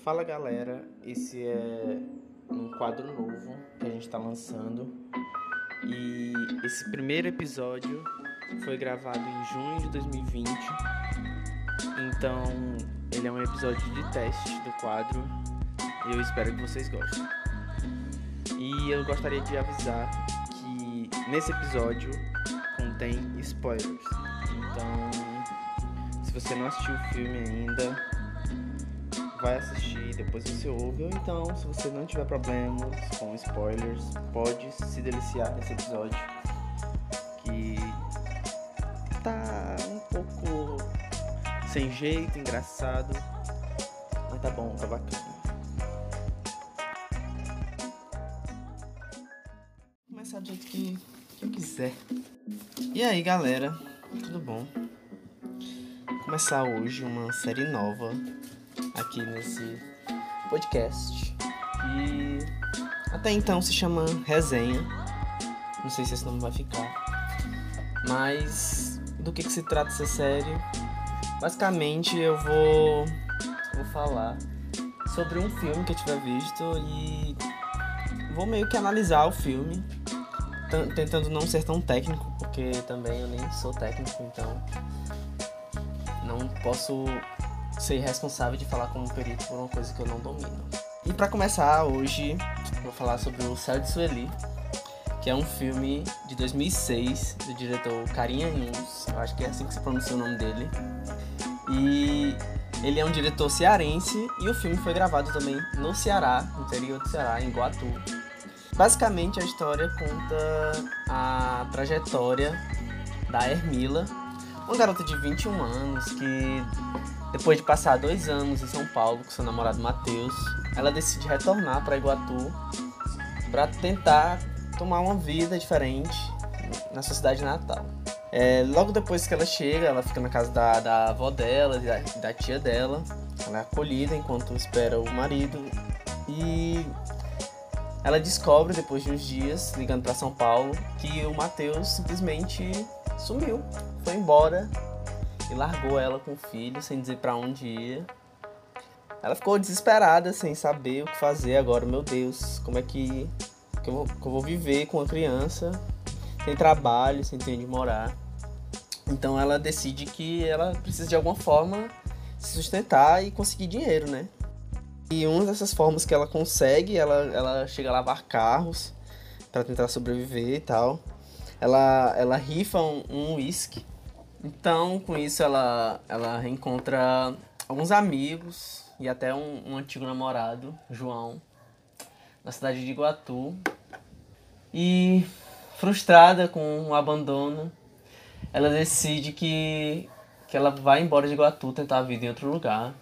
Fala galera, esse é um quadro novo que a gente está lançando. E esse primeiro episódio foi gravado em junho de 2020, então ele é um episódio de teste do quadro. E eu espero que vocês gostem. E eu gostaria de avisar que nesse episódio contém spoilers, então se você não assistiu o filme ainda vai assistir, depois você ouve, ou então, se você não tiver problemas com spoilers, pode se deliciar nesse episódio que tá um pouco sem jeito, engraçado, mas tá bom, tá bacana. Vou começar do jeito que, que eu quiser. E aí, galera, tudo bom? Vou começar hoje uma série nova aqui nesse podcast. E até então se chama Resenha. Não sei se esse nome vai ficar. Mas do que, que se trata essa série? Basicamente eu vou, vou falar sobre um filme que eu tiver visto e vou meio que analisar o filme, tentando não ser tão técnico, porque também eu nem sou técnico, então não posso ser responsável de falar como perito por uma coisa que eu não domino. E para começar, hoje vou falar sobre o Céu de Sueli, que é um filme de 2006 do diretor Karim Anus, eu acho que é assim que se pronuncia o nome dele. E ele é um diretor cearense e o filme foi gravado também no Ceará, no interior do Ceará, em Guatu. Basicamente a história conta a trajetória da Hermila, uma garota de 21 anos que depois de passar dois anos em São Paulo com seu namorado Matheus, ela decide retornar para Iguatu para tentar tomar uma vida diferente na sua cidade natal. É, logo depois que ela chega, ela fica na casa da, da avó dela, da, da tia dela. Ela é acolhida enquanto espera o marido. E ela descobre, depois de uns dias, ligando para São Paulo, que o Matheus simplesmente sumiu, foi embora e largou ela com o filho sem dizer para onde ia. Ela ficou desesperada, sem saber o que fazer agora. Meu Deus, como é que, que, eu, vou, que eu vou viver com uma criança sem trabalho, sem ter onde morar? Então ela decide que ela precisa de alguma forma se sustentar e conseguir dinheiro, né? E uma dessas formas que ela consegue, ela, ela chega a lavar carros para tentar sobreviver e tal. Ela, ela rifa um uísque então, com isso, ela, ela reencontra alguns amigos e até um, um antigo namorado, João, na cidade de Iguatu. E, frustrada com o abandono, ela decide que, que ela vai embora de Iguatu tentar a vida em outro lugar,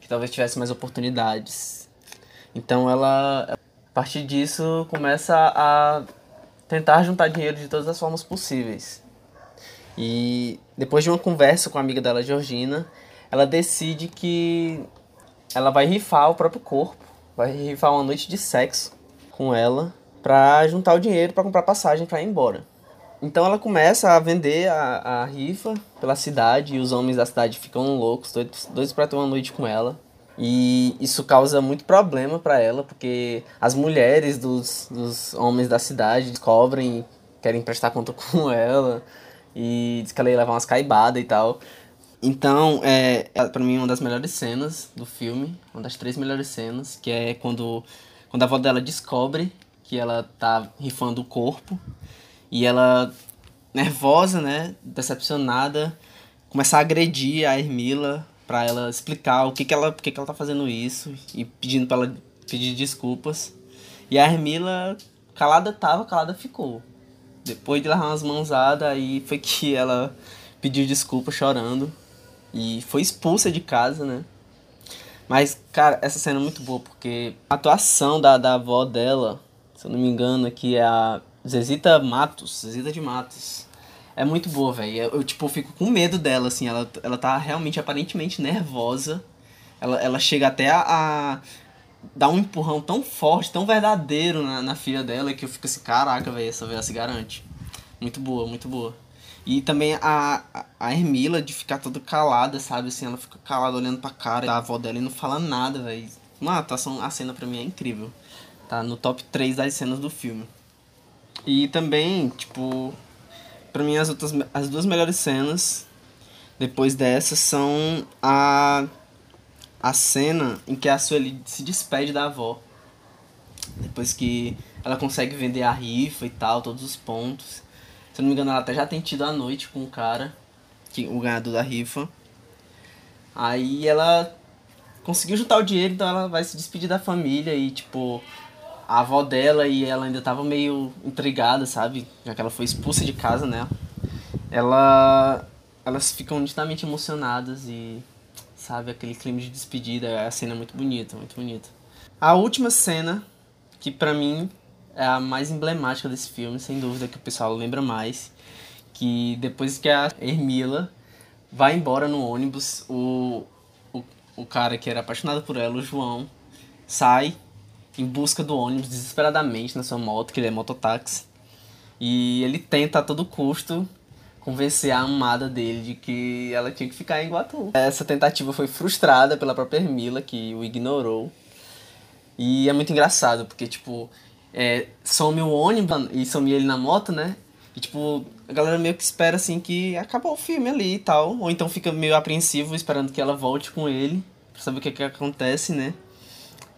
que talvez tivesse mais oportunidades. Então, ela, a partir disso, começa a tentar juntar dinheiro de todas as formas possíveis. E depois de uma conversa com a amiga dela, Georgina, ela decide que ela vai rifar o próprio corpo, vai rifar uma noite de sexo com ela para juntar o dinheiro para comprar passagem para ir embora. Então ela começa a vender a, a rifa pela cidade e os homens da cidade ficam loucos, doidos, doidos para ter uma noite com ela. E isso causa muito problema para ela, porque as mulheres dos, dos homens da cidade descobrem, querem prestar conta com ela. E diz que ela ia levar umas caibadas e tal. Então, é, é para mim uma das melhores cenas do filme, uma das três melhores cenas, que é quando, quando a avó dela descobre que ela tá rifando o corpo e ela, nervosa, né, decepcionada, começa a agredir a Hermila para ela explicar o que que ela, que que ela tá fazendo isso e pedindo para ela pedir desculpas. E a Hermila calada tava, calada ficou. Depois de levar umas mãozadas, aí foi que ela pediu desculpa chorando. E foi expulsa de casa, né? Mas, cara, essa cena é muito boa, porque a atuação da, da avó dela, se eu não me engano, aqui é a Zezita Matos, Zezita de Matos. É muito boa, velho. Eu, eu, tipo, fico com medo dela, assim. Ela, ela tá realmente, aparentemente nervosa. Ela, ela chega até a, a dá um empurrão tão forte, tão verdadeiro na, na filha dela que eu fico assim, caraca, velho, essa velha se garante. Muito boa, muito boa. E também a, a Hermila de ficar toda calada, sabe? Assim, ela fica calada olhando pra cara da avó dela e não fala nada, velho. Uma atuação, a cena pra mim é incrível. Tá no top 3 das cenas do filme. E também, tipo, pra mim as outras as duas melhores cenas depois dessa são a a cena em que a Sueli se despede da avó. Depois que ela consegue vender a rifa e tal, todos os pontos. Se eu não me engano, ela até já tem tido a noite com o cara, que, o ganhador da rifa. Aí ela conseguiu juntar o dinheiro, então ela vai se despedir da família e, tipo, a avó dela e ela ainda tava meio intrigada, sabe? Já que ela foi expulsa de casa, né? Ela. Elas ficam nitidamente emocionadas e. Sabe, aquele clima de despedida. A cena é muito bonita, muito bonita. A última cena, que pra mim é a mais emblemática desse filme, sem dúvida, que o pessoal lembra mais. Que depois que a Ermila vai embora no ônibus, o, o, o cara que era apaixonado por ela, o João, sai em busca do ônibus desesperadamente na sua moto, que ele é mototáxi. E ele tenta a todo custo convencer a amada dele de que ela tinha que ficar em Iguatu. Essa tentativa foi frustrada pela própria Ermila, que o ignorou. E é muito engraçado, porque, tipo, é, some o ônibus e some ele na moto, né? E, tipo, a galera meio que espera, assim, que acabou o filme ali e tal. Ou então fica meio apreensivo esperando que ela volte com ele, pra saber o que, que acontece, né?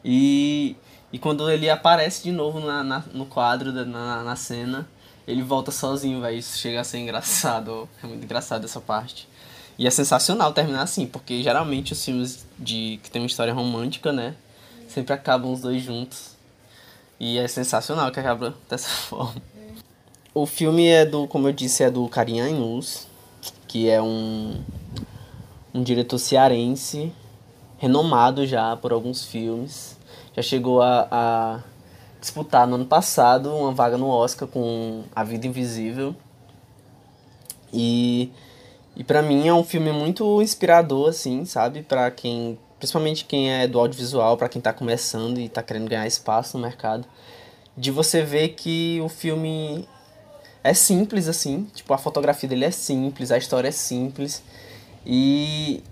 E, e quando ele aparece de novo na, na no quadro, na, na cena, ele volta sozinho, vai Isso chega a ser engraçado. É muito engraçado essa parte. E é sensacional terminar assim, porque geralmente os filmes de que tem uma história romântica, né? Sempre acabam os dois juntos. E é sensacional que acaba dessa forma. O filme é do, como eu disse, é do Karim Inus, que é um, um diretor cearense, renomado já por alguns filmes. Já chegou a, a disputar no ano passado uma vaga no Oscar com A Vida Invisível. E, e para mim é um filme muito inspirador, assim, sabe? Para quem, principalmente quem é do audiovisual, para quem tá começando e tá querendo ganhar espaço no mercado, de você ver que o filme é simples, assim, tipo, a fotografia dele é simples, a história é simples. E,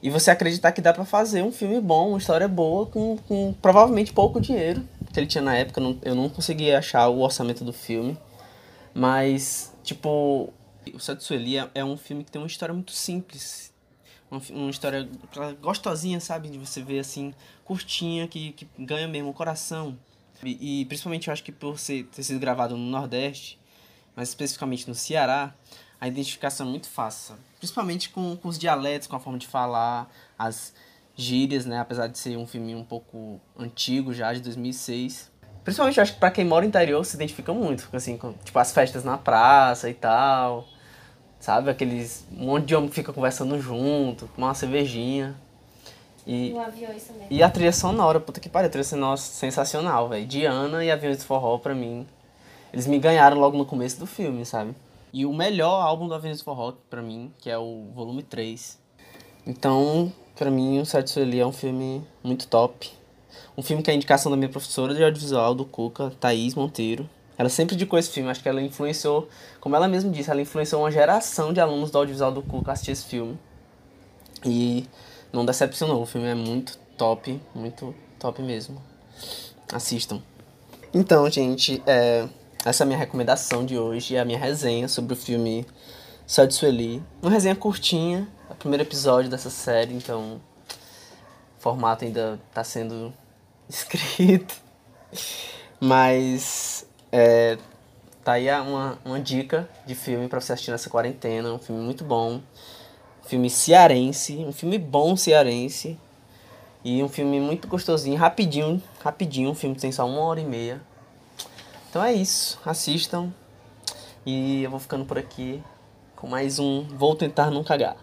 e você acreditar que dá para fazer um filme bom, uma história boa, com, com provavelmente pouco dinheiro que ele tinha na época, não, eu não conseguia achar o orçamento do filme. Mas, tipo, o Satsueli é, é um filme que tem uma história muito simples. Uma, uma história gostosinha, sabe? De você ver, assim, curtinha, que, que ganha mesmo o coração. E, e principalmente eu acho que por ser, ter sido gravado no Nordeste, mas especificamente no Ceará, a identificação é muito fácil. Principalmente com, com os dialetos, com a forma de falar, as gírias, né? Apesar de ser um filme um pouco antigo já, de 2006. Principalmente, acho que pra quem mora no interior se identifica muito, assim, com, tipo, as festas na praça e tal. Sabe? Aqueles. Um monte de homem que fica conversando junto, com uma cervejinha. E, e aviões também. E a trilha sonora, puta que pariu, a trilha sonora sensacional, velho. Diana e Aviões de Forró, pra mim. Eles me ganharam logo no começo do filme, sabe? E o melhor álbum do Aviões de Forró, pra mim, que é o volume 3. Então, para mim, o Certo Sueli é um filme muito top. Um filme que é a indicação da minha professora de audiovisual, do Cuca, Thaís Monteiro. Ela sempre indicou esse filme, acho que ela influenciou, como ela mesma disse, ela influenciou uma geração de alunos do audiovisual do Cuca a assistir esse filme. E não decepcionou, o filme é muito top, muito top mesmo. Assistam. Então, gente, é, essa é a minha recomendação de hoje, é a minha resenha sobre o filme Céu de Sueli. Uma resenha curtinha, primeiro episódio dessa série, então o formato ainda está sendo escrito. Mas é, tá aí uma, uma dica de filme para você assistir nessa quarentena. Um filme muito bom. Um filme cearense. Um filme bom cearense. E um filme muito gostosinho, rapidinho, rapidinho. Um filme que tem só uma hora e meia. Então é isso. Assistam. E eu vou ficando por aqui com mais um Vou Tentar Não Cagar.